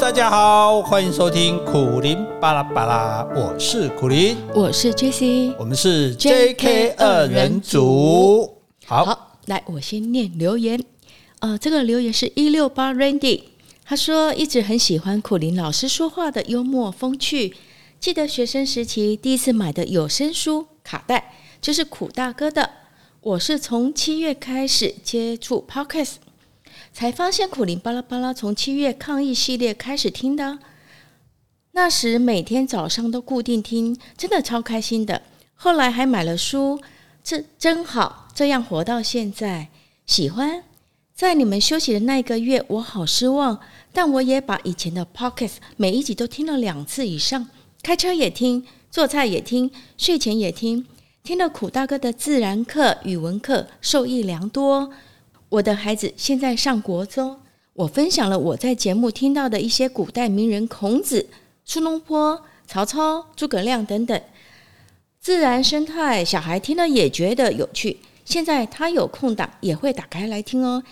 大家好，欢迎收听苦林巴拉巴拉，我是苦林，我是 Jessie，我们是 JK 二人组。好，好，来，我先念留言。呃，这个留言是一六八 Randy，他说一直很喜欢苦林老师说话的幽默风趣。记得学生时期第一次买的有声书卡带，就是苦大哥的。我是从七月开始接触 Podcast。才发现苦苓巴拉巴拉从七月抗疫系列开始听的，那时每天早上都固定听，真的超开心的。后来还买了书，这真好，这样活到现在，喜欢。在你们休息的那一个月，我好失望，但我也把以前的 pockets 每一集都听了两次以上，开车也听，做菜也听，睡前也听，听了苦大哥的自然课、语文课，受益良多。我的孩子现在上国中，我分享了我在节目听到的一些古代名人：孔子、苏东坡、曹操、诸葛亮等等。自然生态，小孩听了也觉得有趣。现在他有空档也会打开来听哦。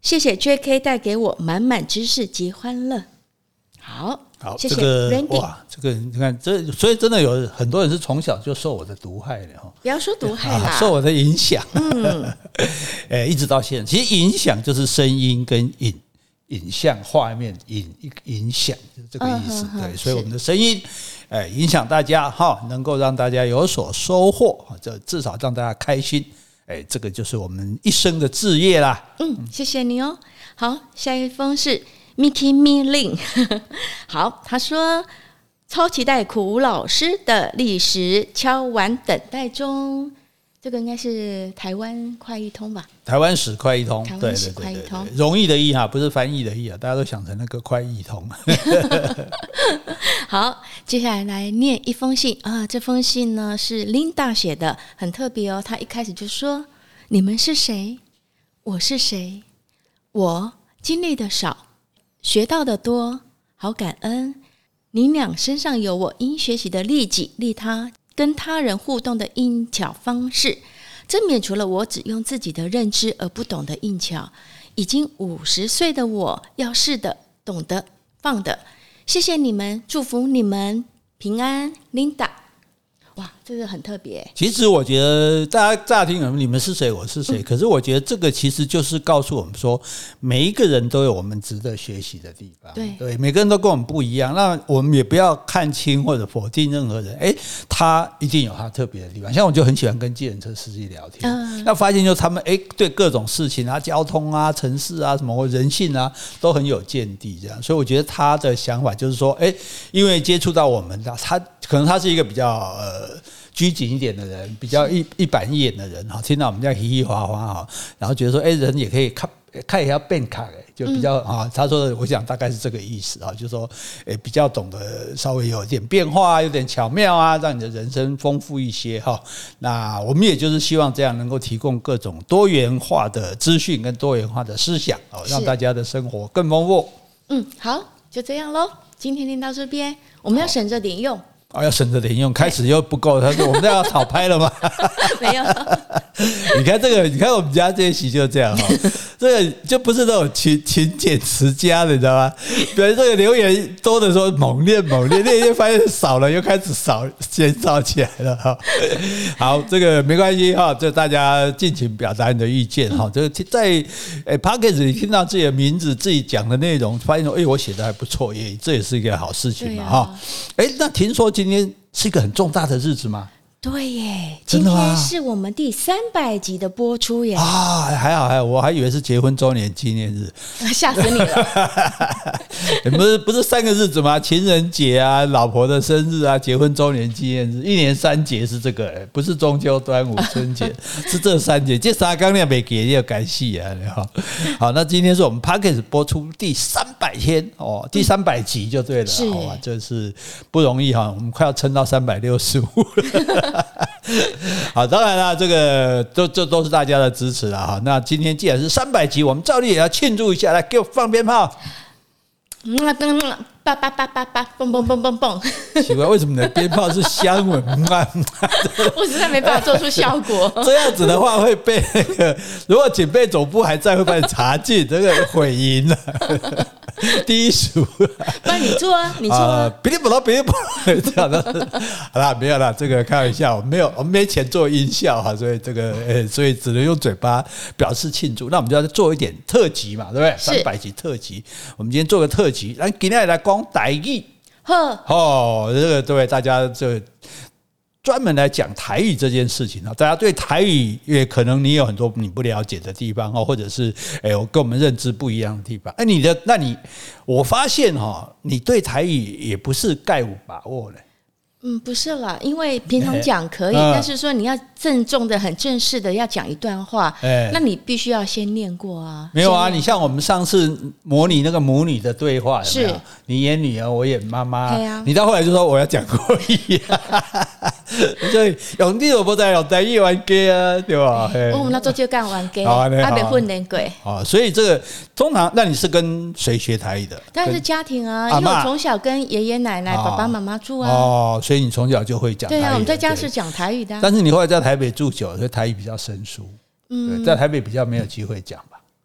谢谢 JK 带给我满满知识及欢乐。好。好，谢谢这个哇，这个你看，这所以真的有很多人是从小就受我的毒害的哈。不要说毒害啦，啊、受我的影响。嗯，哎，一直到现在，其实影响就是声音跟影影像画面影影响，就是这个意思。嗯、对，所以我们的声音，哎，影响大家哈，能够让大家有所收获，这至少让大家开心。哎，这个就是我们一生的志业啦。嗯，谢谢你哦。好，下一封是。Mickey Milling，好，他说超期待苦老师的历史敲完等待中，这个应该是台湾快译通吧？台湾史快译通，台湾史快译通，容易的易哈，不是翻译的易啊，大家都想成那个快译通。好，接下来来念一封信啊，这封信呢是 Linda 写的，很特别哦。他一开始就说：“你们是谁？我是谁？我经历的少。”学到的多，好感恩。你俩身上有我应学习的利己利他跟他人互动的应巧方式，这免除了我只用自己的认知而不懂得应巧。已经五十岁的我要试的懂得放的，谢谢你们，祝福你们平安，Linda。哇，这个很特别。其实我觉得大家乍听你们是谁，我是谁，嗯。可是我觉得这个其实就是告诉我们说，每一个人都有我们值得学习的地方。对对，每个人都跟我们不一样。那我们也不要看轻或者否定任何人。诶，他一定有他特别的地方。像我就很喜欢跟计程车司机聊天，嗯，那发现就他们诶，对各种事情啊、交通啊、城市啊、什么或人性啊，都很有见地。这样，所以我觉得他的想法就是说，诶，因为接触到我们的他。可能他是一个比较呃拘谨一点的人，比较一一板一眼的人哈，听到我们这样嘻嘻哈哈哈，然后觉得说，哎，人也可以看看一下变卡，就比较啊，他说的，我想大概是这个意思啊，就是说，哎，比较懂得稍微有点变化，有点巧妙啊，让你的人生丰富一些哈。那我们也就是希望这样能够提供各种多元化的资讯跟多元化的思想哦，让大家的生活更丰富。嗯，好，就这样喽，今天听到这边，我们要省着点用。啊，要省着点用，开始又不够。他说：“ 我们都要讨拍了吗？” 没有。你看这个，你看我们家这一期就这样哈，这个就不是那种勤勤俭持家的，你知道吗？比如这个留言多的时候猛练猛练，练一发现少了，又开始少减少起来了哈。好，这个没关系哈，这大家尽情表达你的意见哈。这个在诶 Podcast 里听到自己的名字、自己讲的内容，发现说哎，我写的还不错，也这也是一个好事情嘛哈。哎，那听说今今天是一个很重大的日子吗？对耶，今天是我们第三百集的播出耶！啊，还好还好，我还以为是结婚周年纪念日，吓死你了！不是不是三个日子吗？情人节啊，老婆的生日啊，结婚周年纪念日，一年三节是这个，不是中秋、端午、春节，是这三节。这三刚亮没给要感谢啊！好，好，那今天是我们 Podcast 播出第三百天哦，第三百集就对了，好吧，这是不容易哈，我们快要撑到三百六十五了。好，当然了，这个都这都是大家的支持了哈。那今天既然是三百集，我们照例也要庆祝一下，来给我放鞭炮。嗯，噔噔，叭叭叭叭叭，嘣嘣嘣嘣嘣。奇怪，为什么你的鞭炮是香吻？我实在没办法做出效果。这样子的话会被那个，如果警备总部还在，会把你查禁，这个毁音了。低俗。那你做啊，你做啊，别不了，别不啦，这样的。好啦，没有啦，这个开玩笑，我没有，我们没钱做音效哈，所以这个，呃，所以只能用嘴巴表示庆祝。那我们就要做一点特辑嘛，对不对？三百集特辑，我们今天做个特辑，来今天来讲台语。呵，哦，这个对大家这。专门来讲台语这件事情啊，大家对台语也可能你有很多你不了解的地方哦，或者是哎，我跟我们认知不一样的地方。哎，你的那你，我发现哈，你对台语也不是概无把握嘞。嗯，不是啦，因为平常讲可以，但是说你要郑重的、很正式的要讲一段话，那你必须要先念过啊。没有啊，你像我们上次模拟那个母女的对话，是。你演女儿，我演妈妈，你到后来就说我要讲国语。所以用你都不在用台语玩家啊，对吧？我们那做就干玩家，还没训练过。啊，所以这个通常，那你是跟谁学台语的？当然是家庭啊，因为我从小跟爷爷奶奶、爸爸妈妈住啊。哦，所以你从小就会讲。对啊，我们在家是讲台语的。但是你后来在台北住久了，所以台语比较生疏。嗯，在台北比较没有机会讲。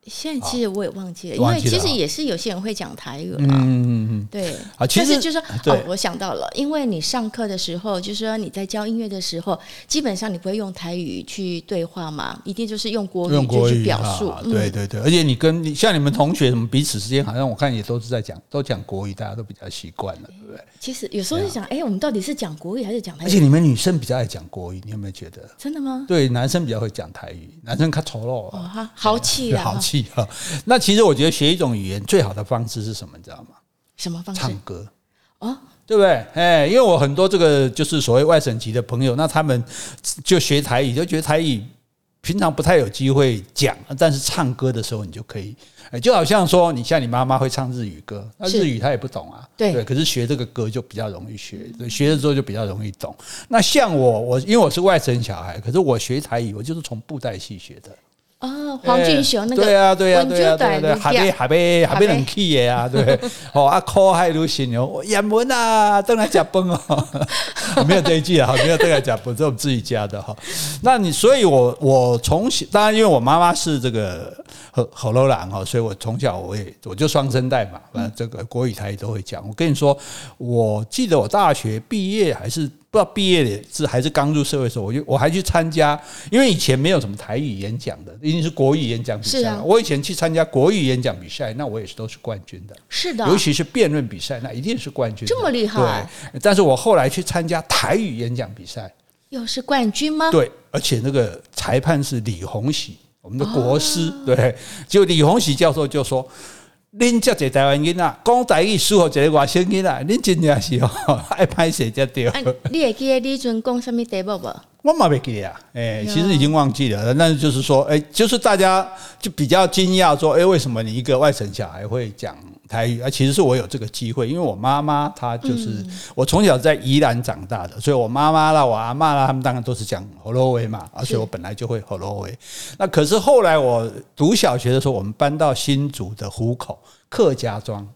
现在其实我也忘记了，因为其实也是有些人会讲台语嘛。嗯嗯嗯，对。啊，其实就是哦，我想到了，因为你上课的时候，就是说你在教音乐的时候，基本上你不会用台语去对话嘛，一定就是用国语就去表述。对对对，而且你跟你像你们同学什么彼此之间，好像我看也都是在讲，都讲国语，大家都比较习惯了，对不对？其实有时候就想，哎，我们到底是讲国语还是讲台语？而且你们女生比较爱讲国语，你有没有觉得？真的吗？对，男生比较会讲台语，男生较粗鲁哦，哈，豪气啊，豪气哈。那那其实我觉得学一种语言最好的方式是什么？你知道吗？什么方式？唱歌哦，对不对？哎，因为我很多这个就是所谓外省籍的朋友，那他们就学台语，就觉得台语平常不太有机会讲，但是唱歌的时候你就可以，就好像说你像你妈妈会唱日语歌，那日语她也不懂啊，对，可是学这个歌就比较容易学，学了之后就比较容易懂。那像我，我因为我是外省小孩，可是我学台语，我就是从布袋戏学的。哦，黄俊雄那个，对啊，对啊，对啊，对对，还没还没还没人气的啊，对，哦，啊，考海都行哦，演文啊，正来假崩哦，没有这一句啊，没有正来假崩，这是我们自己加的哈。那你，所以我我从小，当然因为我妈妈是这个河河洛人哈，所以我从小我也我就双声带嘛，反正这个国语台语都会讲。我跟你说，我记得我大学毕业还是。不知道毕业的是还是刚入社会的时候，我就我还去参加，因为以前没有什么台语演讲的，一定是国语演讲比赛。啊，我以前去参加国语演讲比赛，那我也是都是冠军的。是的，尤其是辩论比赛，那一定是冠军。这么厉害？对。但是我后来去参加台语演讲比赛，又是冠军吗？对，而且那个裁判是李鸿禧，我们的国师。哦、对，就李洪喜教授就说。恁这侪台湾人啊，讲台语适合这个外省人啊，恁真正是哦，爱拍写才对。你会记得你阵讲什么题目不？我嘛袂记得啊，哎，其实已经忘记了。但是就是说，哎，就是大家就比较惊讶，说，哎，为什么你一个外省小孩会讲？台语啊，其实是我有这个机会，因为我妈妈她就是我从小在宜兰长大的，所以我妈妈啦、我阿妈啦，他们当然都是讲河洛话嘛，而且我本来就会河洛话。那可是后来我读小学的时候，我们搬到新竹的湖口客家庄，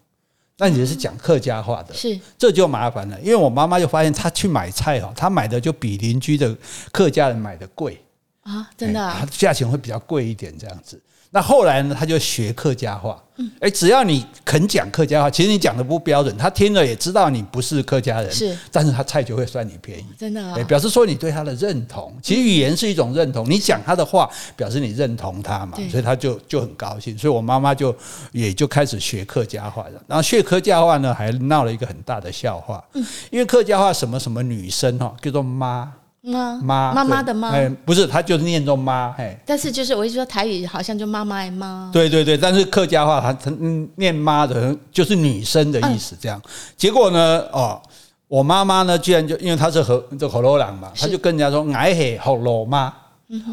那你是讲客家话的，是。这就麻烦了，因为我妈妈就发现她去买菜哦，她买的就比邻居的客家人买的贵。啊，真的，啊，价钱会比较贵一点这样子。那后来呢，他就学客家话。哎，只要你肯讲客家话，其实你讲的不标准，他听了也知道你不是客家人。是，但是他菜就会算你便宜。真的啊，表示说你对他的认同。其实语言是一种认同，你讲他的话，表示你认同他嘛，所以他就就很高兴。所以我妈妈就也就开始学客家话了。然后学客家话呢，还闹了一个很大的笑话。因为客家话什么什么女生哈，叫做妈。妈妈妈妈的妈，哎，不是，他就是念作妈，哎，但是就是我一直说台语好像就妈妈的妈，对对对，但是客家话他他念妈的，就是女生的意思，这样。结果呢，哦，我妈妈呢，居然就因为她是河这河洛人嘛，她就跟人家说，哎嘿，河洛妈，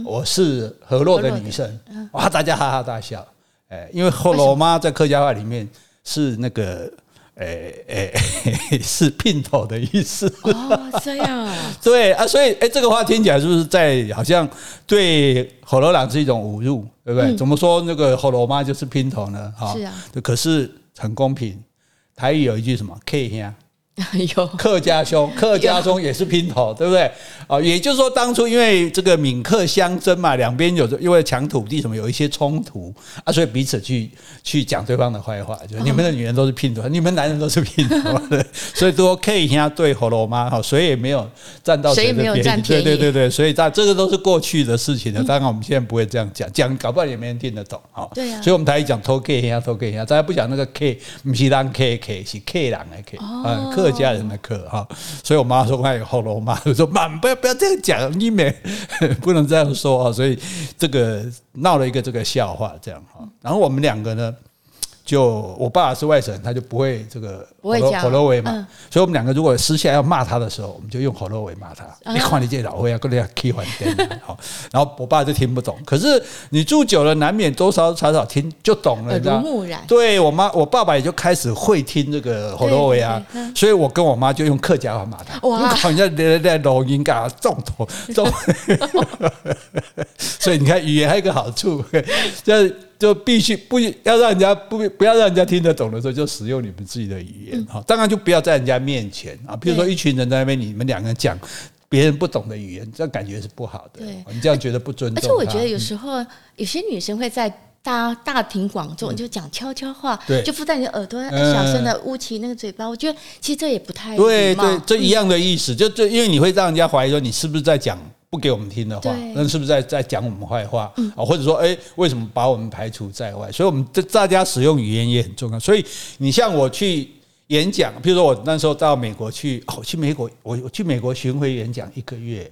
我是河洛的女生，哇，大家哈哈大笑，哎，因为河洛妈在客家话里面是那个。诶诶、欸欸，是姘头的意思哦，这样啊，对啊，所以诶、欸，这个话听起来是不是在好像对火罗朗是一种侮辱，对不对？嗯、怎么说那个火罗妈就是姘头呢？哈，是啊，可是很公平。台语有一句什么 “K 兄”，有客家兄，客家兄也是拼头，对不对？啊，也就是说，当初因为这个闽客相争嘛，两边有因为抢土地什么有一些冲突啊，所以彼此去去讲对方的坏话，就你们的女人都是拼头，你们男人都是拼头，所以都 K 一下对火罗妈哈，谁也没有占到谁的便宜，对对对对，所以这这个都是过去的事情了。当然我们现在不会这样讲，讲搞不好也没人听得懂啊。对啊，所以我们台语讲偷 K 一下偷 K 一下，大家不讲那个 K，不是当 K K 是 K 人的 K 啊，客家人的课哈。所以我妈说，快好了。我妈就说妈，不要不要这样讲。你没 不能这样说啊，所以这个闹了一个这个笑话，这样哈。然后我们两个呢，就我爸爸是外省人，他就不会这个不会讲火罗话嘛。所以我们两个如果私下要骂他的时候，我们就用火罗话骂他。你看你这老灰啊，跟人家开饭店好。然后我爸就听不懂，可是你住久了，难免多少少少听就懂了，你知道？对我妈，我爸爸也就开始会听这个火罗话啊。所以我跟我妈就用客家话骂他。哇！人家在在录音干啥？重头重。所以你看，语言还有一个好处，就是。就必须不要让人家不不要让人家听得懂的时候，就使用你们自己的语言哈。当然就不要在人家面前啊，比如说一群人在那边，你们两个人讲别人不懂的语言，这样感觉是不好的。对，你这样觉得不尊重。而且我觉得有时候有些女生会在大大庭广众就讲悄悄话，对，就附在你的耳朵小声的捂起那个嘴巴。我觉得其实这也不太对对，这一样的意思，就就因为你会让人家怀疑说你是不是在讲。不给我们听的话，那是不是在在讲我们坏话啊？或者说，哎，为什么把我们排除在外？所以，我们这大家使用语言也很重要。所以，你像我去演讲，譬如说我那时候到美国去，哦，去美国，我我去美国巡回演讲一个月，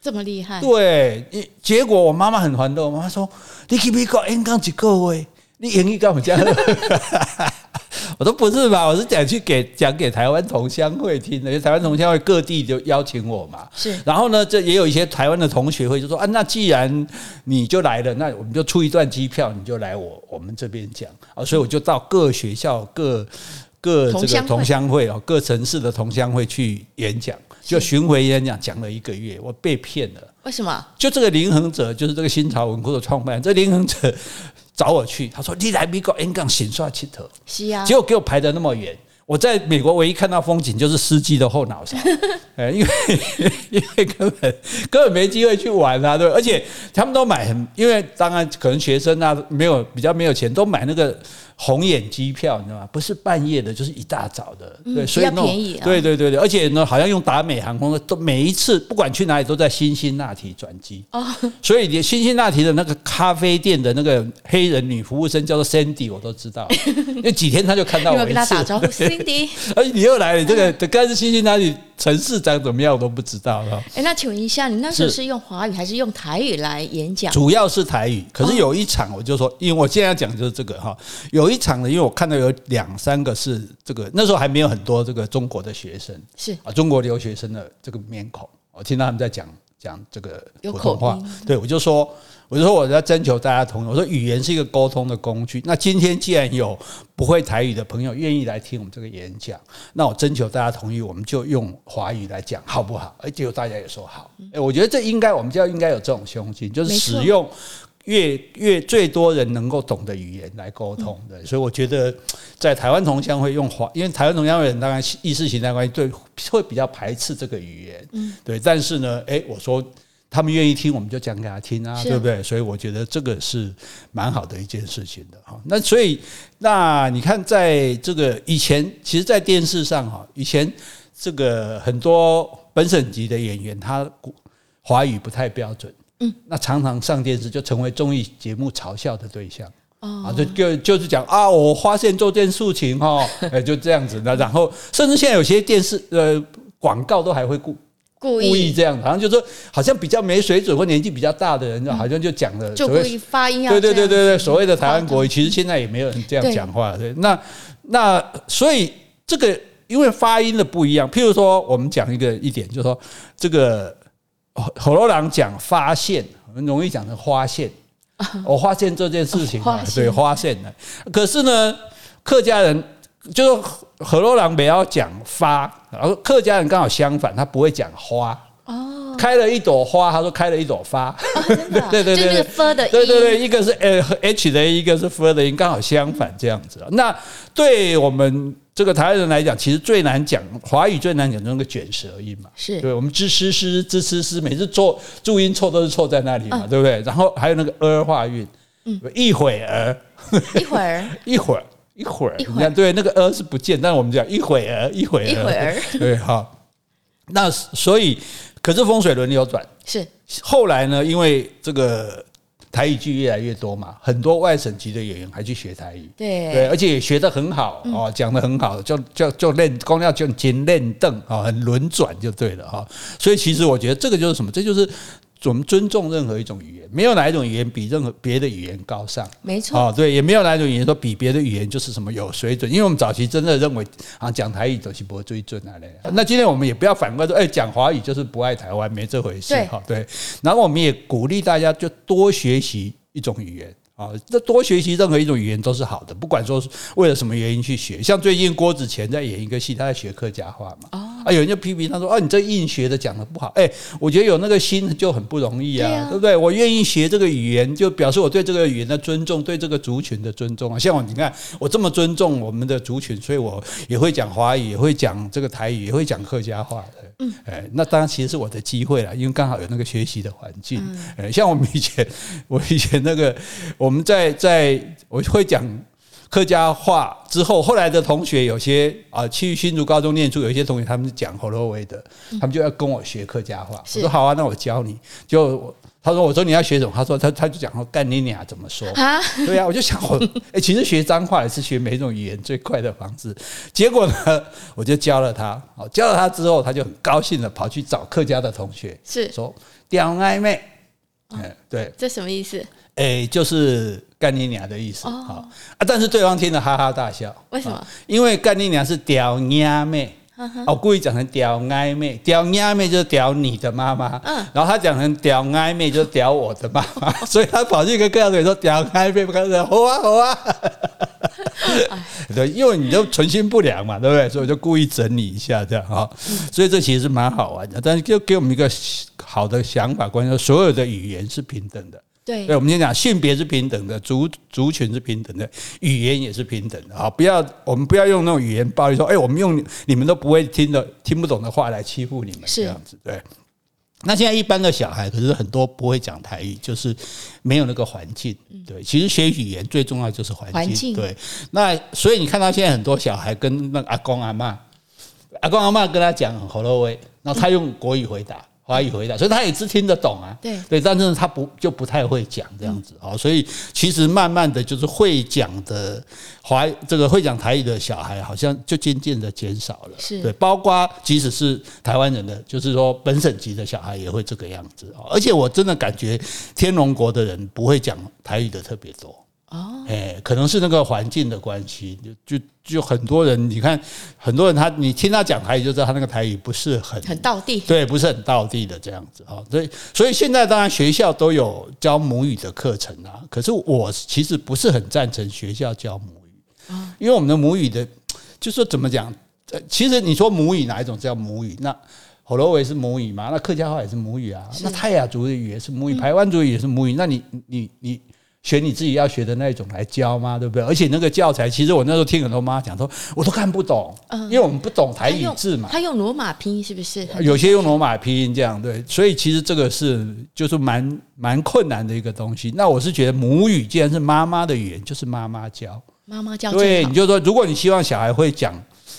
这么厉害？对，结果我妈妈很烦恼，我妈妈说：“你去美国演讲几个月，你英语干嘛这样？” 我说不是吧，我是讲去给讲给台湾同乡会听的，因为台湾同乡会各地就邀请我嘛。是，然后呢，这也有一些台湾的同学会就说啊，那既然你就来了，那我们就出一段机票，你就来我我们这边讲啊。所以我就到各学校、各各这个同乡会哦，各城市的同乡会去演讲，就巡回演讲，讲了一个月，我被骗了。为什么？就这个林恒哲，就是这个新潮文库的创办人，这林恒哲。找我去，他说你来美国演讲，先刷七头，是啊，结果给我排的那么远。我在美国唯一看到风景就是司机的后脑勺，哎，因为 因为根本根本没机会去玩啊，对，而且他们都买很，因为当然可能学生啊没有比较没有钱，都买那个。红眼机票，你知道吗？不是半夜的，就是一大早的，对，所以那便宜，对对对对，而且呢，好像用达美航空的，都每一次不管去哪里都在辛辛那提转机。哦，所以连辛辛那提的那个咖啡店的那个黑人女服务生叫做 Sandy，我都知道，那几天他就看到我一次，跟他打招呼，Cindy，而且你又来了，这个该是辛辛那里。城市长怎么样我都不知道了。哎，那请问一下，你那时候是用华语还是用台语来演讲？主要是台语，可是有一场我就说，因为我现在要讲就是这个哈。有一场呢，因为我看到有两三个是这个，那时候还没有很多这个中国的学生，是啊，中国留学生的这个面孔，我听到他们在讲讲这个普通话，对我就说。我就说我在征求大家同意。我说语言是一个沟通的工具。那今天既然有不会台语的朋友愿意来听我们这个演讲，那我征求大家同意，我们就用华语来讲，好不好？哎，结果大家也说好。哎，我觉得这应该我们就要应该有这种胸襟，就是使用越越最多人能够懂的语言来沟通的。所以我觉得在台湾同乡会用华，因为台湾同乡会人当然意识形态关系对会比较排斥这个语言，嗯，对。但是呢，哎，我说。他们愿意听，我们就讲给他听啊，对不对？所以我觉得这个是蛮好的一件事情的哈。那所以，那你看，在这个以前，其实，在电视上哈，以前这个很多本省籍的演员，他华语不太标准，嗯，那常常上电视就成为综艺节目嘲笑的对象，啊，就就就是讲啊，我发现做件事情哈，哎，就这样子的。然后，甚至现在有些电视呃广告都还会顾。故意这样，好像就说，好像比较没水准或年纪比较大的人，好像就讲了，就故意发音啊。对对对对对，所谓的台湾国语，其实现在也没有人这样讲话。对，那那所以这个因为发音的不一样，譬如说，我们讲一个一点，就是说这个火罗人讲发现，很容易讲成发现。我发现这件事情啊，对，发现了。可是呢，客家人。就是河洛人不要讲发，然后客家人刚好相反，他不会讲花。哦，开了一朵花，他说开了一朵发。哦、对对对对，对。对对，一个是 H 的，一个是 F 的音，刚好相反这样子。那对我们这个台湾人来讲，其实最难讲华语最难讲就是那个卷舌音嘛，是。对，我们吱吱吱吱吱吱，每次错注音错都是错在那里嘛，对不对？然后还有那个儿化韵，嗯，一会儿，一会儿，一会儿，一会儿，你看，对，那个呃是不见，但是我们讲一会儿，一会儿，一会儿，对，好。那所以，可是风水轮流转，是后来呢，因为这个。台语剧越来越多嘛，很多外省籍的演员还去学台语，对对，而且也学得很好哦，讲得很好，就就就练，光要就金练凳啊，很轮转就对了哈。所以其实我觉得这个就是什么，这就是。我们尊重任何一种语言，没有哪一种语言比任何别的语言高尚。没错，哦，对，也没有哪一种语言说比别的语言就是什么有水准。因为我们早期真的认为啊，讲台语都是不会最准啊嘞。那今天我们也不要反过来说，哎，讲华语就是不爱台湾，没这回事。哈，对。然后我们也鼓励大家就多学习一种语言。啊，这多学习任何一种语言都是好的，不管说是为了什么原因去学。像最近郭子乾在演一个戏，他在学客家话嘛。啊，有人就批评他说：“啊，你这硬学的讲的不好。”哎，我觉得有那个心就很不容易啊，对不对？我愿意学这个语言，就表示我对这个语言的尊重，对这个族群的尊重啊。像我，你看我这么尊重我们的族群，所以我也会讲华语，也会讲这个台语，也会讲客家话的。嗯，哎，那当然其实是我的机会了，因为刚好有那个学习的环境。哎，像我们以前，我以前那个我们在在我会讲客家话之后，后来的同学有些啊去新竹高中念书，有一些同学他们是讲河洛话的，他们就要跟我学客家话。我说好啊，那我教你。就他说我说你要学什么？他说他他就讲说干你娘怎么说啊？对呀，我就想我 哎，其实学脏话也是学每一种语言最快的方式。结果呢，我就教了他。好，教了他之后，他就很高兴的跑去找客家的同学，是说屌暧昧。哎，对，这什么意思？哎，就是干你娘的意思啊！但是对方听了哈哈大笑。为什么？因为干你娘是屌娘妹，我故意讲成屌暧昧，屌娘妹就是屌你的妈妈。嗯，然后他讲成屌暧昧就是屌我的妈妈，所以他跑去跟各家队说屌暧昧，不可能，好啊好啊。对，因为你就存心不良嘛，对不对？所以我就故意整理一下，这样哈。所以这其实是蛮好玩的，但是就给我们一个好的想法，关于说所有的语言是平等的。对，对，我们先讲性别是平等的，族族群是平等的，语言也是平等的啊！不要，我们不要用那种语言暴力说，哎，我们用你们都不会听的、听不懂的话来欺负你们，这样子。对。那现在一般的小孩，可是很多不会讲台语，就是没有那个环境。对，其实学语言最重要就是环境。对，那所以你看到现在很多小孩跟那个阿公阿嬷，阿公阿嬷跟他讲喉咙喂，然后他用国语回答。华语回答，所以他也是听得懂啊。对对，但是他不就不太会讲这样子啊。所以其实慢慢的就是会讲的华这个会讲台语的小孩，好像就渐渐的减少了。是对，包括即使是台湾人的，就是说本省籍的小孩也会这个样子。而且我真的感觉天龙国的人不会讲台语的特别多。哦，哎，可能是那个环境的关系，就就就很多人，你看很多人他，你听他讲台语就知道他那个台语不是很很道地，对，不是很道地的这样子哈。所以所以现在当然学校都有教母语的课程啊，可是我其实不是很赞成学校教母语啊，因为我们的母语的，就说怎么讲，其实你说母语哪一种叫母语？那河洛话是母语嘛？那客家话也是母语啊，那泰雅族的语也是母语，排湾族也是母语，那你你你。学你自己要学的那种来教吗？对不对？而且那个教材，其实我那时候听很多妈讲说，我都看不懂，因为我们不懂台语字嘛。他用罗马拼音是不是？有些用罗马拼音这样对，所以其实这个是就是蛮蛮困难的一个东西。那我是觉得母语既然是妈妈的语言，就是妈妈教，妈妈教。对，你就说，如果你希望小孩会讲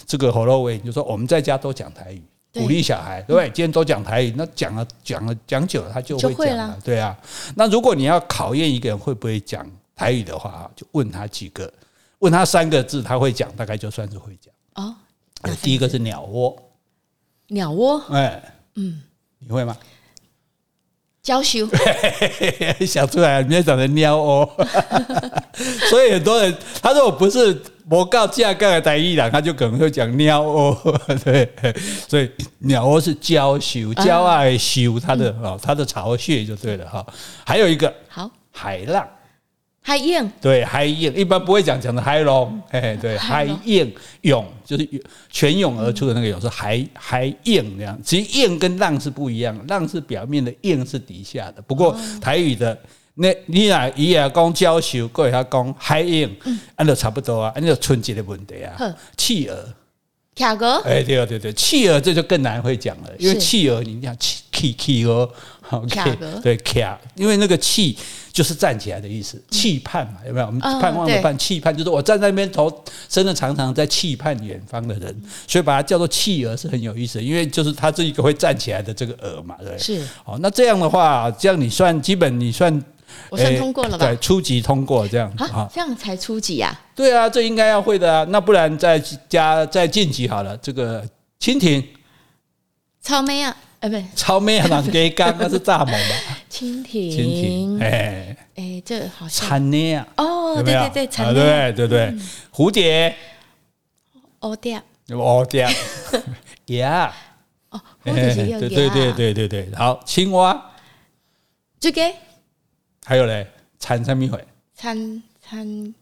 这个 h o l o w a y，你就说我们在家都讲台语。鼓励小孩，对不对？今天都讲台语，那讲了讲了讲久了，他就会讲了，对啊。那如果你要考验一个人会不会讲台语的话，就问他几个，问他三个字，他会讲，大概就算是会讲。哦，第一个是鸟窝，鸟窝，哎，嗯，你会吗？娇羞，想出来，里面长的鸟窝，所以很多人他说我不是。我告架杠的台语啦，他就可能会讲鸟窝，对，所以鸟窝是娇羞，娇爱羞，它的啊，它的巢穴就对了哈。还有一个好。海浪，海燕，对，海燕。一般不会讲讲的海龙，哎，对，海燕涌就是泉涌而出的那个涌，是海海燕那样。其实燕跟浪是不一样，浪是表面的，燕是底下的。不过台语的。那你俩伊也讲娇羞，过会晓讲海燕，安就差不多啊，安就春节的问题啊。企鹅企鹅，哎，对对对，企鹅这就更难会讲了，因为企鹅你讲企企企鹅，好，对企，因为那个企就是站起来的意思，期盼嘛，有没有？我们盼望的盼，期盼就是我站在那边头伸的长长，在期盼远方的人，所以把它叫做企鹅是很有意思的，因为就是它是一个会站起来的这个鹅嘛，对，是。哦，那这样的话，这样你算基本你算。我算通过了吧？对，初级通过这样啊，这样才初级呀？对啊，这应该要会的啊。那不然再加再晋级好了。这个蜻蜓，草莓啊，哎，不是，草莓啊，那给干那是蚱蜢吧？蜻蜓，蜻蜓，哎。哎，这好像。蝉呢啊？哦，对对对，蝉，对对对，蝴蝶，蝴蝶，蝴蝶，呀，哦，蝴蝶是有对对对对对对，好，青蛙，这个。还有嘞，参什么会？参参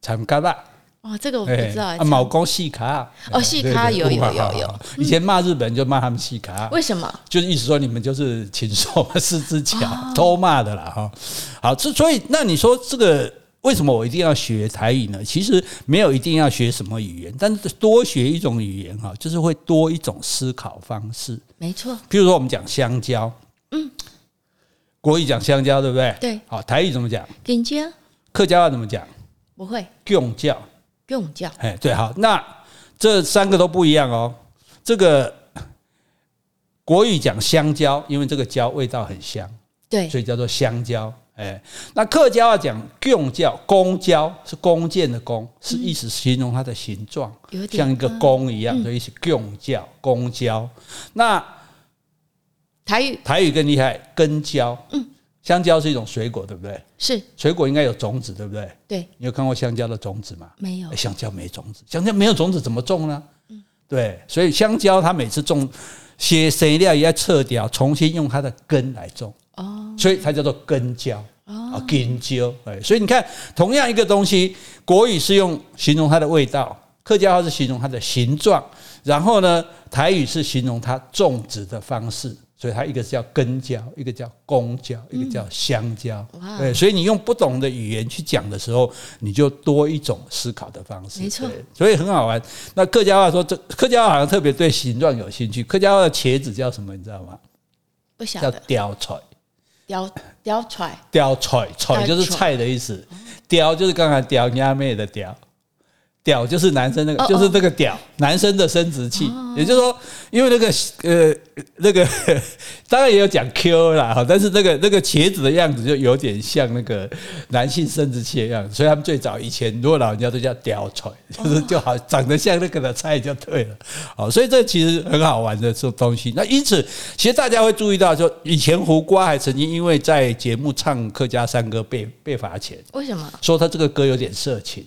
参加啦。哦，这个我不知道。啊，毛公细卡。哦，细卡有有有有。以前骂日本人就骂他们细卡。为什么？就是意思说你们就是禽兽，四只脚，偷骂的啦哈。好，这所以那你说这个为什么我一定要学台语呢？其实没有一定要学什么语言，但是多学一种语言哈，就是会多一种思考方式。没错。譬如说我们讲香蕉，嗯。国语讲香蕉，对不对？对。好，台语怎么讲？香蕉。客家话怎么讲？不会。用叫。用叫。哎，对，好，那这三个都不一样哦。这个国语讲香蕉，因为这个蕉味道很香，对，所以叫做香蕉。哎，那客家话讲蕎叫，弓蕉是弓箭的弓，是意思形容它的形状，像一个弓一样，所以是弓叫，弓蕉。那台语台语更厉害，根蕉。嗯，香蕉是一种水果，对不对？是水果应该有种子，对不对？对。你有看过香蕉的种子吗？没有。香蕉没种子，香蕉没有种子怎么种呢？嗯，对。所以香蕉它每次种，些生料也要撤掉，重新用它的根来种。哦。所以它叫做根蕉。哦。根蕉。哎，所以你看，同样一个东西，国语是用形容它的味道，客家话是形容它的形状，然后呢，台语是形容它种植的方式。所以它一个是叫根蕉，一个叫弓蕉，一个叫香蕉。嗯、对，所以你用不同的语言去讲的时候，你就多一种思考的方式。没错，所以很好玩。那客家话说，这客家话好像特别对形状有兴趣。客家话的茄子叫什么？你知道吗？不晓得。叫雕菜。雕雕菜。雕菜，菜就是菜的意思。雕就是刚才雕鸭妹的雕。屌就是男生那个，就是这个屌，男生的生殖器。也就是说，因为那个呃那个当然也有讲 Q 啦哈，但是那个那个茄子的样子就有点像那个男性生殖器的样子，所以他们最早以前如果老人家都叫屌菜，就是就好长得像那个的菜就对了。好，所以这其实很好玩的这东西。那因此，其实大家会注意到，说以前胡瓜还曾经因为在节目唱客家山歌被被罚钱，为什么？说他这个歌有点色情。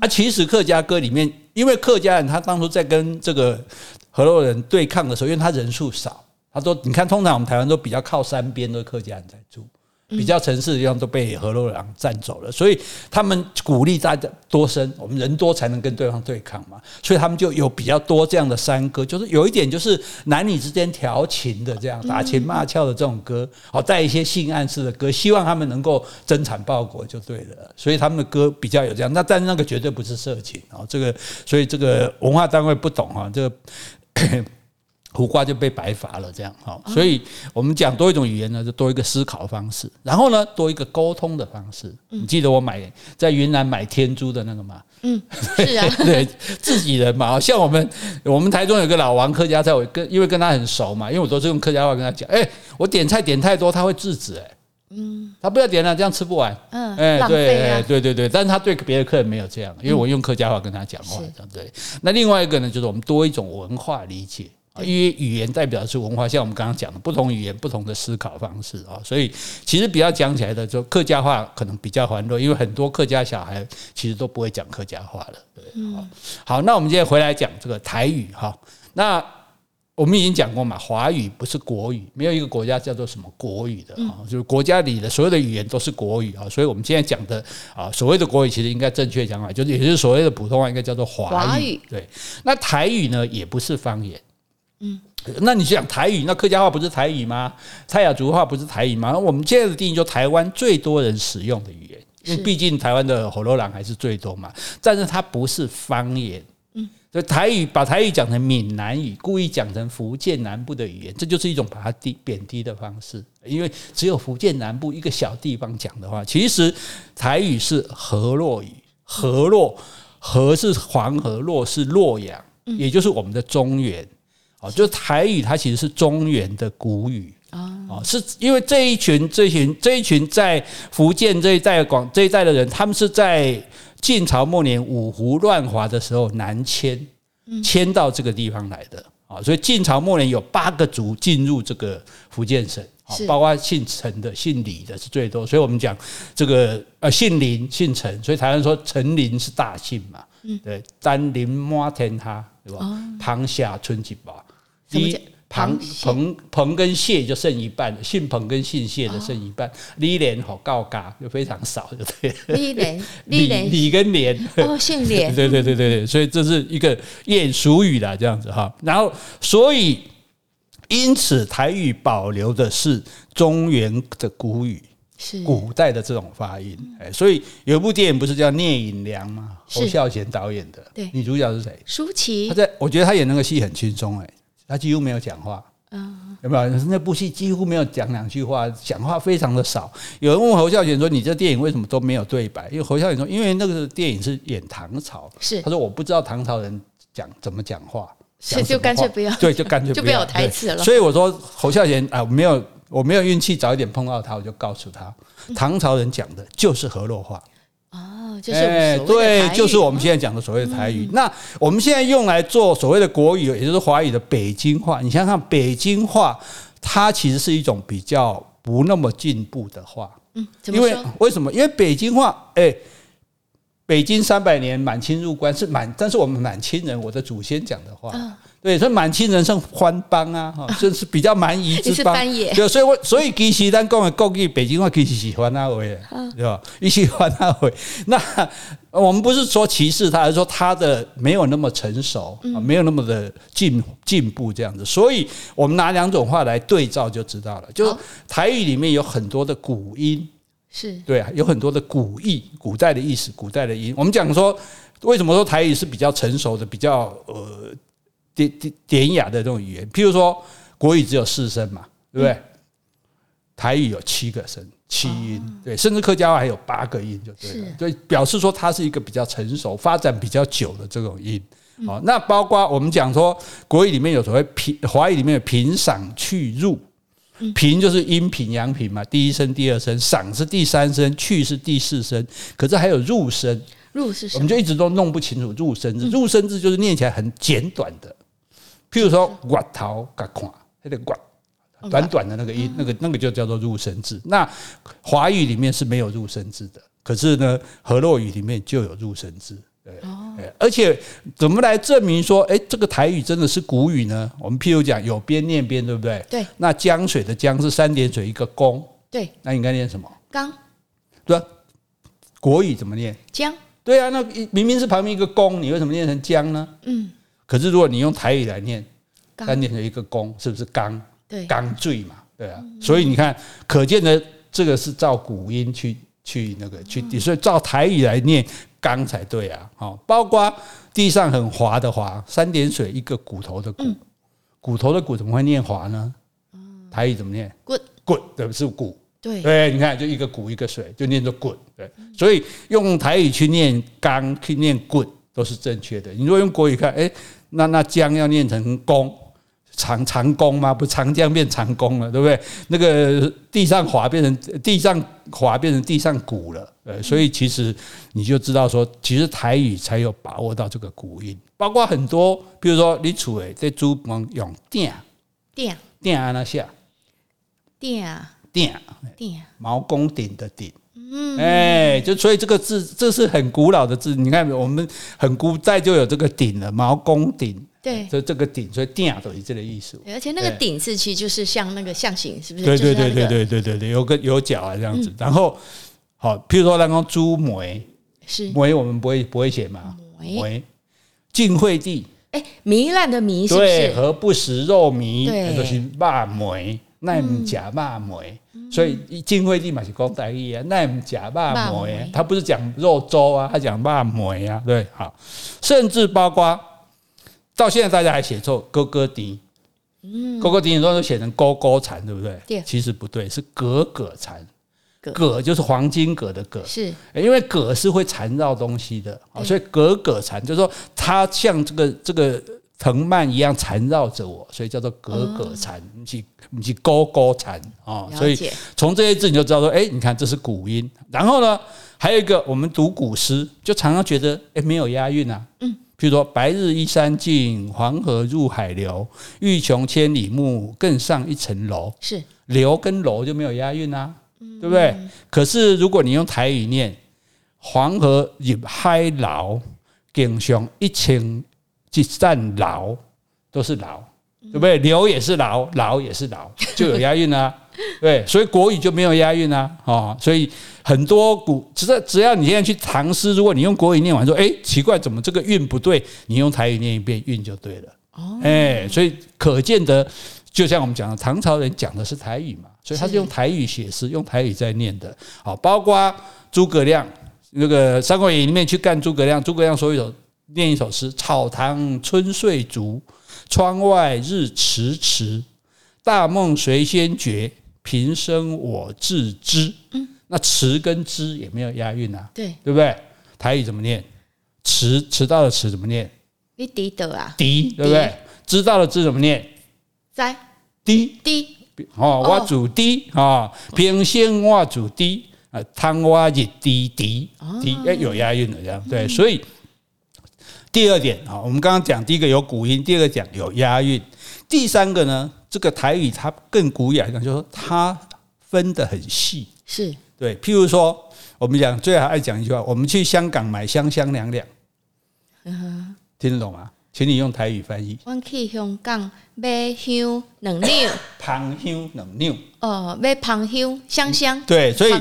啊，其实客家歌里面，因为客家人他当初在跟这个河洛人对抗的时候，因为他人数少，他说：“你看，通常我们台湾都比较靠山边，都是客家人在住。”比较城市的地方都被河洛人占走了，所以他们鼓励大家多生，我们人多才能跟对方对抗嘛。所以他们就有比较多这样的山歌，就是有一点就是男女之间调情的这样打情骂俏的这种歌，好带一些性暗示的歌，希望他们能够增产报国就对了。所以他们的歌比较有这样，那但那个绝对不是色情啊，这个所以这个文化单位不懂啊，这个。胡瓜就被白罚了，这样好，所以我们讲多一种语言呢，就多一个思考方式，然后呢，多一个沟通的方式。你记得我买在云南买天珠的那个吗？嗯，是啊，对，自己人嘛，像我们我们台中有个老王客家菜，我跟因为跟他很熟嘛，因为我都是用客家话跟他讲，哎，我点菜点太多，他会制止，哎，嗯，他不要点了，这样吃不完，嗯，哎，对，对对对，但是他对别的客人没有这样，因为我用客家话跟他讲话，这样对。那另外一个呢，就是我们多一种文化理解。因为语言代表的是文化，像我们刚刚讲的不同语言、不同的思考方式啊，所以其实比较讲起来的，就客家话可能比较欢乐，因为很多客家小孩其实都不会讲客家话了。对，好，那我们现在回来讲这个台语哈。那我们已经讲过嘛，华语不是国语，没有一个国家叫做什么国语的啊，就是国家里的所有的语言都是国语啊。所以我们现在讲的啊，所谓的国语其实应该正确讲法，就是也就是所谓的普通话应该叫做华语。对，那台语呢也不是方言。嗯，那你讲台语，那客家话不是台语吗？泰雅族话不是台语吗？我们现在的定义就台湾最多人使用的语言，因为毕竟台湾的火罗人还是最多嘛。但是它不是方言，嗯，所以台语把台语讲成闽南语，故意讲成福建南部的语言，这就是一种把它低贬低的方式。因为只有福建南部一个小地方讲的话，其实台语是河洛语，河洛河是黄河，洛是洛阳，也就是我们的中原。哦，就台语它其实是中原的古语。哦，是因为这一群、这一群、这一群在福建这一带、广这一带的人，他们是在晋朝末年五胡乱华的时候南迁，迁到这个地方来的啊。所以晋朝末年有八个族进入这个福建省，包括姓陈的、姓李的是最多。所以我们讲这个呃，姓林、姓陈，所以台湾说陈林是大姓嘛。对，单林摩天哈，对吧？庞夏春季吧。第彭彭彭跟谢就剩一半，姓彭跟姓谢的剩一半。李连好高嘎就非常少，就对。李连李李跟连哦，姓 连。对对对对对，所以这是一个谚俗语啦，这样子哈。然后，所以因此台语保留的是中原的古语，是古代的这种发音。哎，所以有一部电影不是叫《聂隐娘》吗？侯孝贤导演的，对，女主角是谁？舒淇。他在我觉得她演那个戏很轻松，哎。他几乎没有讲话，嗯，有没有？那部戏几乎没有讲两句话，讲话非常的少。有人问侯孝贤说：“你这电影为什么都没有对白？”因为侯孝贤说：“因为那个电影是演唐朝，是他说我不知道唐朝人讲怎么讲话，所以就干脆不要，对，就干脆 就不要有台词了。所以我说侯孝贤啊，我没有我没有运气早一点碰到他，我就告诉他，唐朝人讲的就是河洛话。”哎，对，就是我们现在讲的所谓的台语。那我们现在用来做所谓的国语，也就是华语的北京话。你想想，北京话它其实是一种比较不那么进步的话。嗯，因为为什么？因为北京话，哎，北京三百年满清入关是满，但是我们满清人，我的祖先讲的话。对，所以满清人称番邦啊，哈，这是比较蛮夷之邦。对，所以我所以其实咱讲的国语北京话其实是番仔话，对吧？一些番仔话。那我们不是说歧视他，而是说他的没有那么成熟，没有那么的进进步这样子。所以我们拿两种话来对照就知道了。就台语里面有很多的古音，是对啊，有很多的古意，古代的意思，古代的音。我们讲说，为什么说台语是比较成熟的，比较呃。典典典雅的这种语言，譬如说国语只有四声嘛，对不对？台语有七个声，七音，对，甚至客家话还有八个音，就对了。所以表示说它是一个比较成熟、发展比较久的这种音。好，那包括我们讲说国语里面有所谓平，华语里面有平、赏、去、入。平就是阴平、阳平嘛，第一声、第二声；赏是第三声，去是第四声。可是还有入声，入是什么？我们就一直都弄不清楚入声字。入声字就是念起来很简短的。譬如说，刮头嘎看，那个刮，短短的那个音，那个那个就叫做入声字。那华语里面是没有入声字的，可是呢，河洛语里面就有入声字。对，而且怎么来证明说，哎，这个台语真的是古语呢？我们譬如讲，有边念边，对不对？对。那江水的江是三点水一个公，对。那应该念什么？江。对。国语怎么念？江。对啊，那明明是旁边一个公，你为什么念成江呢？嗯。可是如果你用台语来念，它念成一个工，是不是刚？对，刚坠嘛，对啊。所以你看，可见的这个是照古音去去那个去，所以照台语来念刚才对啊。好，包括地上很滑的滑，三点水一个骨头的骨，骨头的骨怎么会念滑呢？台语怎么念？滚滚，对不是骨？对对，你看就一个骨一个水，就念作滚。对，所以用台语去念刚，去念滚。都是正确的。你如果用国语看，哎，那那江要念成弓，长长弓吗？不，长江变长弓了，对不对？那个地上滑变成地上滑变成地上鼓了，呃，所以其实你就知道说，其实台语才有把握到这个古音，包括很多，比如说你厝诶在租房用鼎鼎鼎那下鼎鼎鼎毛公鼎的鼎。嗯，哎，就所以这个字，这是很古老的字。你看，我们很古代就有这个鼎了，毛公鼎。对，就这个鼎，所以鼎都是这个意思。而且那个鼎字其实就是像那个象形，是不是？对对对对对对对对，有个有角啊这样子。然后，好，譬如说那个朱梅，是梅，我们不会不会写嘛？梅，晋惠帝，哎，糜烂的糜是不是？对，何不食肉糜？对，就是骂梅，那唔食肉梅。所以晋惠帝嘛是讲台语啊，那唔食肉梅，他不是讲肉粥啊，他讲骂梅啊，对，好，甚至包括到现在大家还写错，哥哥丁，嗯，哥哥丁很多人都写成勾勾蝉，对不对？对，其实不对，是葛葛蝉。葛。就是黄金葛的葛，是，因为葛是会缠绕东西的啊，所以葛葛缠就是说它像这个这个藤蔓一样缠绕着我，所以叫做葛葛缠，你去你去勾勾缠啊，所以从这些字你就知道说，哎，你看这是古音，然后呢，还有一个我们读古诗就常常觉得哎没有押韵啊，嗯，譬如说白日依山尽，黄河入海流，欲穷千里目，更上一层楼，是。流跟楼就没有押韵啊。对不对？可是如果你用台语念“黄河入海流，更上一层一层楼”，都是楼，对不对？流也是楼，楼也是楼，就有押韵啊。对，所以国语就没有押韵啊。哦，所以很多古只要只要你现在去唐诗，如果你用国语念完说，哎，奇怪，怎么这个韵不对？你用台语念一遍，韵就对了。哦，哎，所以可见得。就像我们讲的，唐朝人讲的是台语嘛，所以他是用台语写诗，用台语在念的。好，包括诸葛亮那个《三国演义》里面去干诸葛亮，诸葛亮说一首念一首诗：“草堂春睡足，窗外日迟迟。大梦谁先觉？平生我自知。”嗯，那迟跟知也没有押韵啊，对对不对？台语怎么念？迟迟到的迟怎么念？你滴的啊？滴对不对？知道的知怎么念？在滴滴哦，我主低啊，平生我主低啊，汤我一滴滴滴，哎，有押韵的这样对，所以第二点啊，我们刚刚讲第一个有古音，第二个讲有押韵，第三个呢，这个台语它更古雅，讲就是说它分得很细，是。对，譬如说我们讲最好爱讲一句话，我们去香港买香香两两，听得懂吗？请你用台语翻译。我去香港买香两两，芳香两两。哦，买芳香香香。对，所以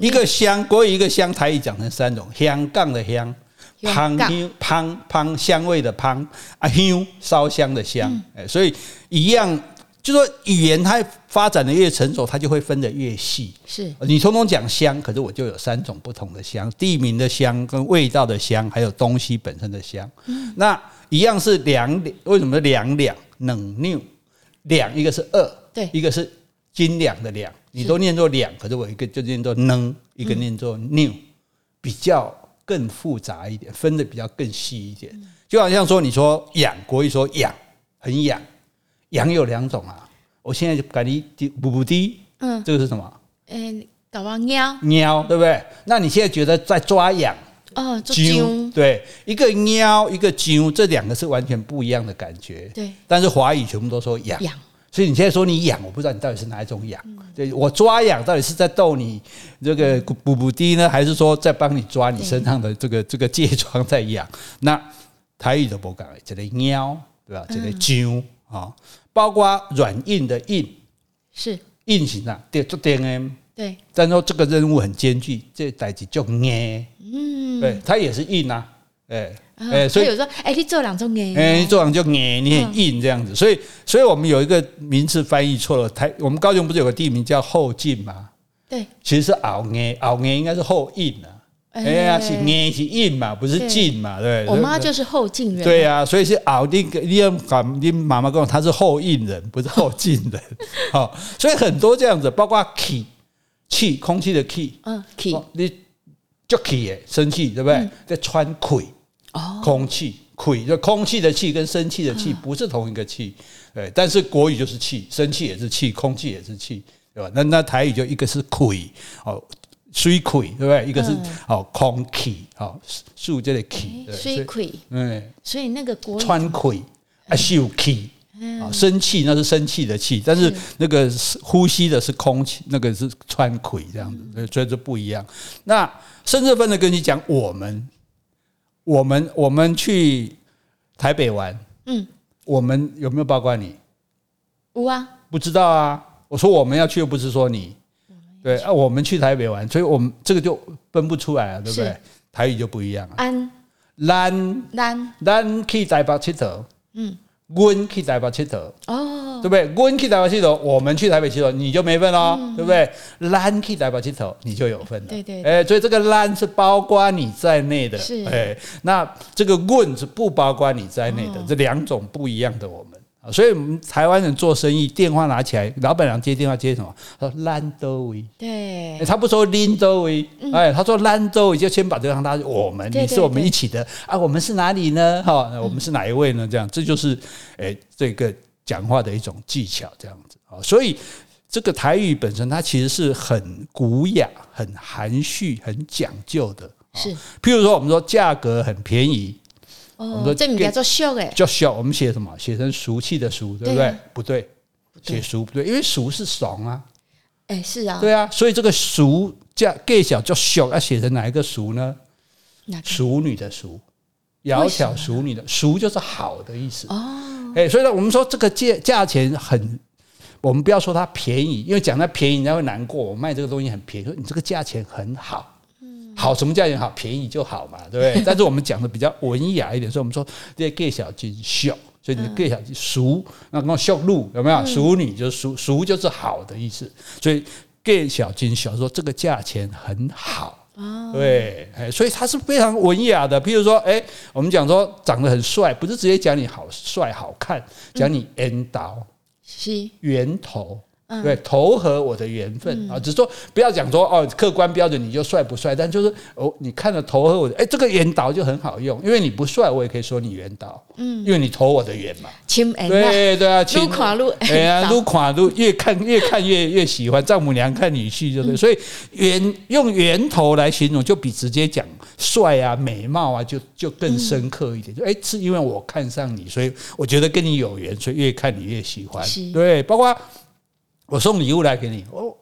一个香，国语一个香，台语讲成三种：香港的香，芳香芳芳香味的芳啊香烧香的香。哎、嗯，所以一样，就说语言它发展的越成熟，它就会分的越细。是你通通讲香，可是我就有三种不同的香：地名的香、跟味道的香，还有东西本身的香。嗯，那。一样是两两，为什么两两两两两？一个是二，对，一个是斤两的两，你都念作两，可是我一个就念作能，一个念作两，比较更复杂一点，分的比较更细一点。就好像说，你说痒，国语说痒，很痒，痒有两种啊。我现在就改你滴补补滴，嗯，这个是什么？嗯，搞忘喵喵，对不对？那你现在觉得在抓痒？哦，啾，对，一个喵，一个啾，这两个是完全不一样的感觉。对，但是华语全部都说痒，痒，所以你现在说你痒，我不知道你到底是哪一种痒。嗯、对，我抓痒到底是在逗你这个补补滴呢，还是说在帮你抓你身上的这个这个疥疮在痒？那台语都不讲，这个喵，对吧？这个啾啊，包括软硬的硬，是。硬型啊，对，做 DM。对，但是说这个任务很艰巨，这代志叫硬，嗯，对，它也是硬啊，哎哎，所以有时候哎，你做两种硬，哎，你做两就硬，你很硬这样子，所以，所以我们有一个名词翻译错了，台我们高雄不是有个地名叫后劲吗？对，其实是熬硬，熬硬应该是后硬啊，哎。呀，是捏是硬嘛，不是劲嘛，对。我妈就是后劲人，对啊，所以是后你你要把你妈妈跟我，她是后硬人，不是后劲人，好，所以很多这样子，包括气。气，空气的气，嗯，气，你就气耶，生气对不对？在穿气，哦，空气，气就空气的气跟生气的气不是同一个气，对，但是国语就是气，生气也是气，空气也是气，对吧？那那台语就一个是气，哦，水气，对不对？一个是哦，空气，哦，树这里气，水气，嗯，所以那个国川气啊，秀气。啊，生气那是生气的气，但是那个呼吸的是空气，那个是川葵这样子，所以这不一样。那甚至分的跟你讲，我们我们我们去台北玩，嗯，我们有没有包括你？有啊，不知道啊。我说我们要去，又不是说你，对啊，我们去台北玩，所以我们这个就分不出来了，对不对？台语就不一样了。安，咱咱咱去台北佚佗，嗯。温去台北佚佗，哦，对不对？温去台北佚佗，我们去台北佚佗，你就没份喽，嗯、对不对？咱去台北佚佗，你就有份了。对对，哎，所以这个咱是包括你在内的，是哎，那这个温是不包括你在内的，哦、这两种不一样的我们。所以，我们台湾人做生意，电话拿起来，老板娘接电话接什么？他说兰多威，对，他不说林多威，哎，他说兰多威，就先把这个让他我们，你是我们一起的啊，我们是哪里呢？哈，我们是哪一位呢？这样，这就是哎，这个讲话的一种技巧，这样子啊。所以，这个台语本身它其实是很古雅、很含蓄、很讲究的。是，譬如说，我们说价格很便宜。哦，这名叫做俗诶，叫俗。我们写什么？写成俗气的俗，对不对？不对，写俗不对，因为俗是怂啊。哎，是啊。对啊，所以这个俗叫介小叫俗，要写成哪一个俗呢？淑女的淑，窈窕淑女的淑就是好的意思。哦。哎，所以呢，我们说这个价价钱很，我们不要说它便宜，因为讲它便宜人家会难过。我卖这个东西很便宜，说你这个价钱很好。好，什么价钱好？便宜就好嘛，对不对？但是我们讲的比较文雅一点，所以我们说这些介小金秀，所以你的介小金淑，那跟秀路有没有？熟女就是淑，淑就是好的意思。所以介小金秀说这个价钱很好，对，所以它是非常文雅的。譬如说，哎，我们讲说长得很帅，不是直接讲你好帅好看，讲你缘投，是缘投。对，投合我的缘分啊，只是说不要讲说哦，客观标准你就帅不帅，但就是哦，你看了投合我的，哎，这个缘导就很好用，因为你不帅，我也可以说你缘导，嗯，因为你投我的缘嘛，对对啊，路垮路，哎呀，路垮路，越看越看越越喜欢，丈母娘看女婿就对，所以缘用缘头来形容，就比直接讲帅啊、美貌啊，就就更深刻一点，就哎，是因为我看上你，所以我觉得跟你有缘，所以越看你越喜欢，对，包括。我送礼物来给你，哦，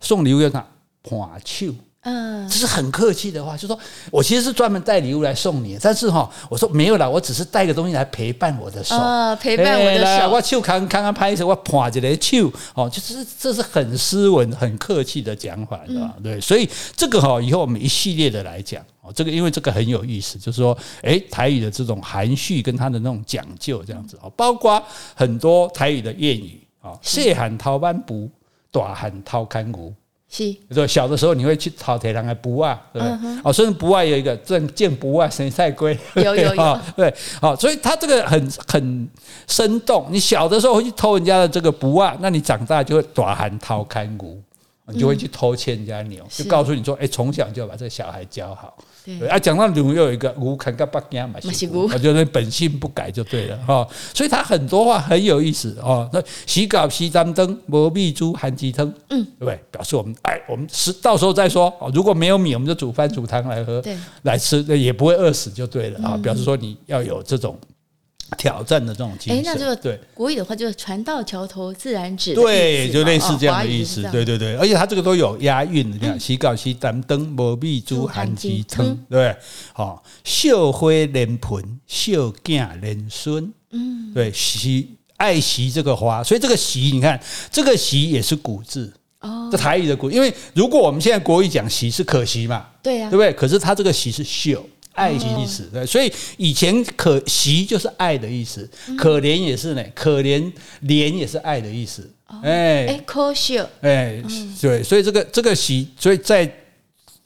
送礼物要他？盘手，嗯，这是很客气的话，就说我其实是专门带礼物来送你，但是哈，我说没有啦，我只是带个东西来陪伴我的手，啊，陪伴我的手，我手看看看拍手，我盘一个手，哦，就是这是很斯文、很客气的讲法，对吧？对，所以这个哈，以后我们一系列的来讲，哦，这个因为这个很有意思，就是说，哎，台语的这种含蓄跟它的那种讲究，这样子哦，包括很多台语的谚语。细喊掏斑布，大喊掏干骨。是，说，小的时候你会去草铁狼的匏啊，对不对？哦，甚至补啊有一个正见不啊生菜龟，有有有，对，好，所以他这个很很生动。你小的时候会去偷人家的这个补啊，那你长大就会大汉偷牵牛，你就会去偷牵人家牛，就告诉你说，哎，从小就要把这个小孩教好。对啊，讲到牛又有一个牛看个八惊嘛，是牛，我觉得本性不改就对了哈。所以他很多话很有意思哦。那洗稿洗张灯，磨蜜猪含鸡汤，嗯，对不对？表示我们哎，我们是到时候再说哦。如果没有米，我们就煮饭煮汤来喝，对，来吃，也不会饿死就对了啊。表示说你要有这种。挑战的这种精神，哎，那这个对。国语的话就是“船到桥头自然直”，对，就类似这样的意思，对对对，而且它这个都有押韵的，你看“洗稿洗担灯，磨蜜猪含鸡汤”，对，好，绣花怜盆，绣囝怜孙，嗯，对，惜爱惜这个花，所以这个“惜”，你看这个“惜”也是古字。哦，这台语的古，因为如果我们现在国语讲“惜”是可惜嘛，对呀，对不对？可是它这个“惜”是惜。爱惜意思，对，所以以前可惜就是爱的意思，可怜也是呢，可怜怜也是爱的意思，哎。哎，可惜，哎，对，所以这个这个喜，所以在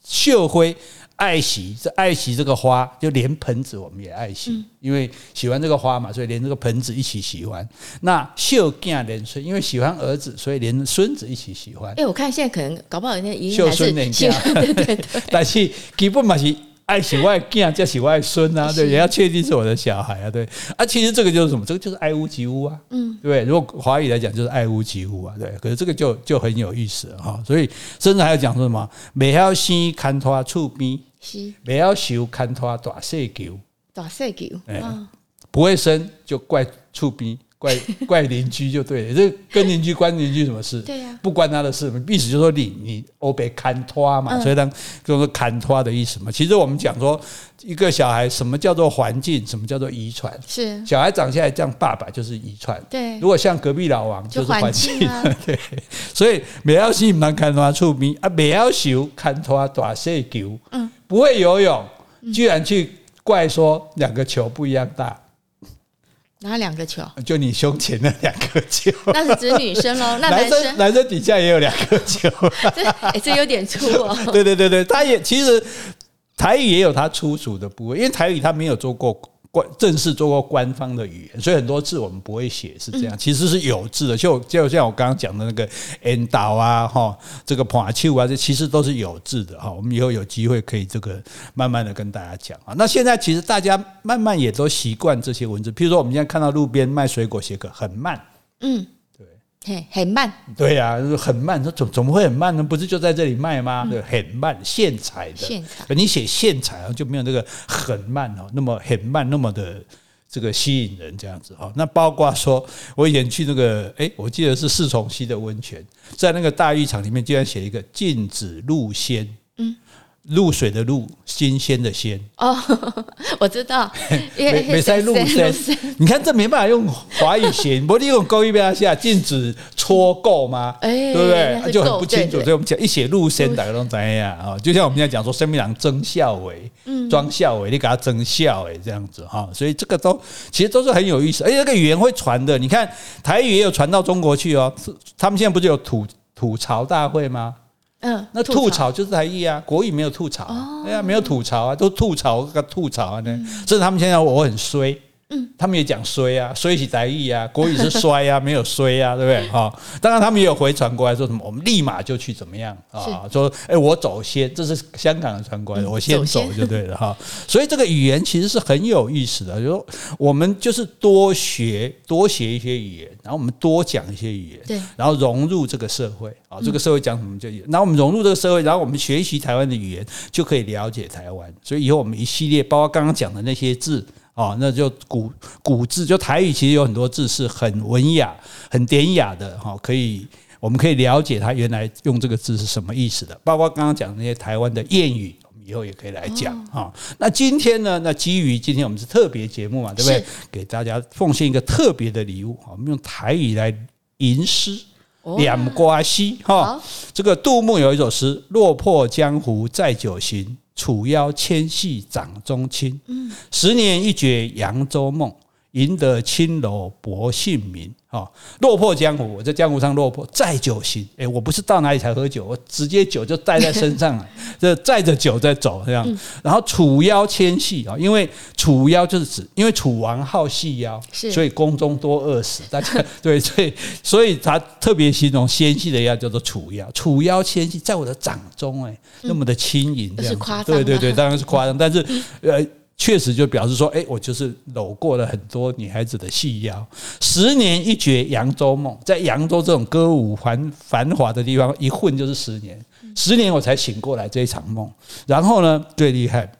秀辉爱惜，这爱惜这个花，就连盆子我们也爱惜，因为喜欢这个花嘛，所以连这个盆子一起喜欢。那惜囝连孙，因为喜欢儿子，所以连孙子一起喜欢。哎，我看现在可能搞不好人家惜孙恋家，对 对对，但是基本嘛是。爱喜外囝，叫喜外孙啊，对，也要确定是我的小孩啊，对啊，其实这个就是什么？这个就是爱屋及乌啊，嗯，对。如果华语来讲，就是爱屋及乌啊，对。可是这个就就很有意思哈，所以甚至还要讲说什么？未晓生看拖厝边，是未晓收牵拖大细球，大细球，哎，不会生就怪厝边。怪 怪邻居就对了，这跟邻居关邻居什么事？对呀，不关他的事。意思就是说你你欧北砍拖嘛，所以当就是砍拖的意思嘛。其实我们讲说一个小孩，什么叫做环境，什么叫做遗传？是小孩长下来这样，爸爸就是遗传。对，如果像隔壁老王就是环境。对，所以不要是蛮牵拖出名啊，不要修牵拖大细球。嗯，不会游泳，居然去怪说两个球不一样大。哪两个球？就你胸前那两个球。那是指女生喽？那男生男生底下也有两个球。这欸，这有点粗哦。对对对对，他也其实台语也有他粗俗的部位，因为台语他没有做过。官正式做过官方的语言，所以很多字我们不会写，是这样。其实是有字的，就就像我刚刚讲的那个 “n 岛”啊，哈，这个 “p 丘”啊，这其实都是有字的哈。我们以后有机会可以这个慢慢的跟大家讲啊。那现在其实大家慢慢也都习惯这些文字，譬如说我们现在看到路边卖水果，写个很慢，嗯。嘿，很慢。对呀、啊，很慢。说怎怎么会很慢呢？不是就在这里卖吗？对，很慢，现采的。现采。你写现采啊，就没有那个很慢哦，那么很慢，那么的这个吸引人这样子哦。那包括说，我以前去那个，哎，我记得是四重溪的温泉，在那个大浴场里面，竟然写一个禁止入仙。嗯。露水的露，新鲜的鲜哦，我知道，没没在露鲜，你看这没办法用华语写，不利用勾一边下禁止搓垢吗？哎，对不对？就很不清楚，所以我们讲一写露鲜，大家都怎样啊？就像我们现在讲说，生命郎增效尾，嗯，装效尾，你给它增效哎，这样子哈，所以这个都其实都是很有意思，而且这个语言会传的。你看台语也有传到中国去哦，他们现在不是有吐吐槽大会吗？嗯，那吐槽。就是台语啊，国语没有吐槽，对啊，没有吐槽啊，都吐槽个吐槽啊，那所以他们现在我很衰。嗯，他们也讲衰啊，衰起宅意啊，国语是衰啊，没有衰啊，对不对？哈，当然他们也有回传过来说什么，我们立马就去怎么样啊？说，哎，我走先，这是香港的传过来的，我先走就对了哈。所以这个语言其实是很有意思的，就说我们就是多学多学一些语言，然后我们多讲一些语言，对，然后融入这个社会啊，这个社会讲什么就，然后我们融入这个社会，然后我们学习台湾的语言，就可以了解台湾。所以以后我们一系列，包括刚刚讲的那些字。哦，那就古古字，就台语其实有很多字是很文雅、很典雅的哈，可以我们可以了解它原来用这个字是什么意思的。包括刚刚讲的那些台湾的谚语，我们以后也可以来讲哈。那今天呢？那基于今天我们是特别节目嘛，对不对？给大家奉献一个特别的礼物，我们用台语来吟诗两瓜溪哈。这个杜牧有一首诗：“落魄江湖载酒行。”楚腰纤细掌中轻，十年一觉扬州梦，赢得青楼薄幸名。哦，落魄江湖，我在江湖上落魄，载酒行。哎，我不是到哪里才喝酒，我直接酒就带在身上了，这载着酒在走这样。然后楚腰纤细啊，因为楚腰就是指，因为楚王好细腰，所以宫中多饿死。大家 对，所以所以他特别形容纤细的腰叫做楚腰。楚腰纤细在我的掌中，哎，那么的轻盈，这样。对对对，当然是夸张，但是 呃。确实就表示说，哎，我就是搂过了很多女孩子的细腰。十年一觉扬州梦，在扬州这种歌舞繁繁华的地方一混就是十年，十年我才醒过来这一场梦。然后呢，最厉害，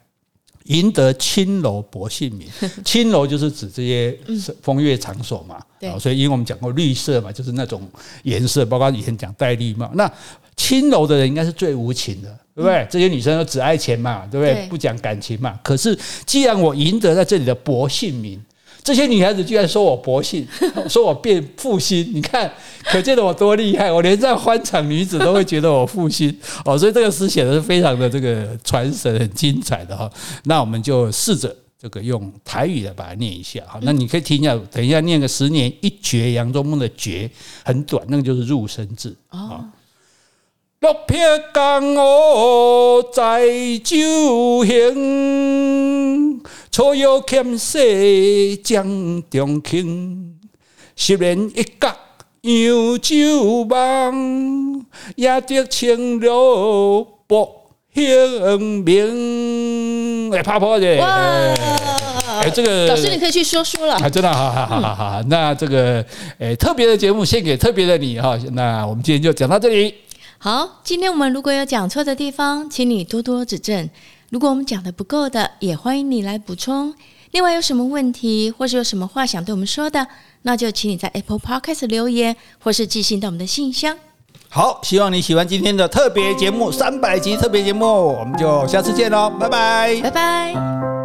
赢得青楼薄幸名。青楼就是指这些风月场所嘛，对，所以因为我们讲过绿色嘛，就是那种颜色，包括以前讲戴绿帽。那青楼的人应该是最无情的。对不对？这些女生都只爱钱嘛，对不对？不讲感情嘛。可是既然我赢得在这里的薄幸名，这些女孩子居然说我薄幸，说我变负心，你看，可见得我多厉害。我连这样欢场女子都会觉得我负心哦，所以这个诗写的是非常的这个传神，很精彩的哈。那我们就试着这个用台语来把它念一下哈。那你可以听一下，等一下念个十年一觉扬州梦的觉很短，那个就是入声字啊。落魄江湖载酒行，楚腰牵系掌中轻。十年一觉扬州梦，也得青楼薄幸名。哎，趴趴的哇！哎，这个老师你可以去说书了。真的，好好好好好。那这个哎，特别的节目献给特别的你哈。那我们今天就讲到这里。好，今天我们如果有讲错的地方，请你多多指正。如果我们讲的不够的，也欢迎你来补充。另外，有什么问题，或是有什么话想对我们说的，那就请你在 Apple Podcast 留言，或是寄信到我们的信箱。好，希望你喜欢今天的特别节目，三百集特别节目，我们就下次见喽，拜拜，拜拜。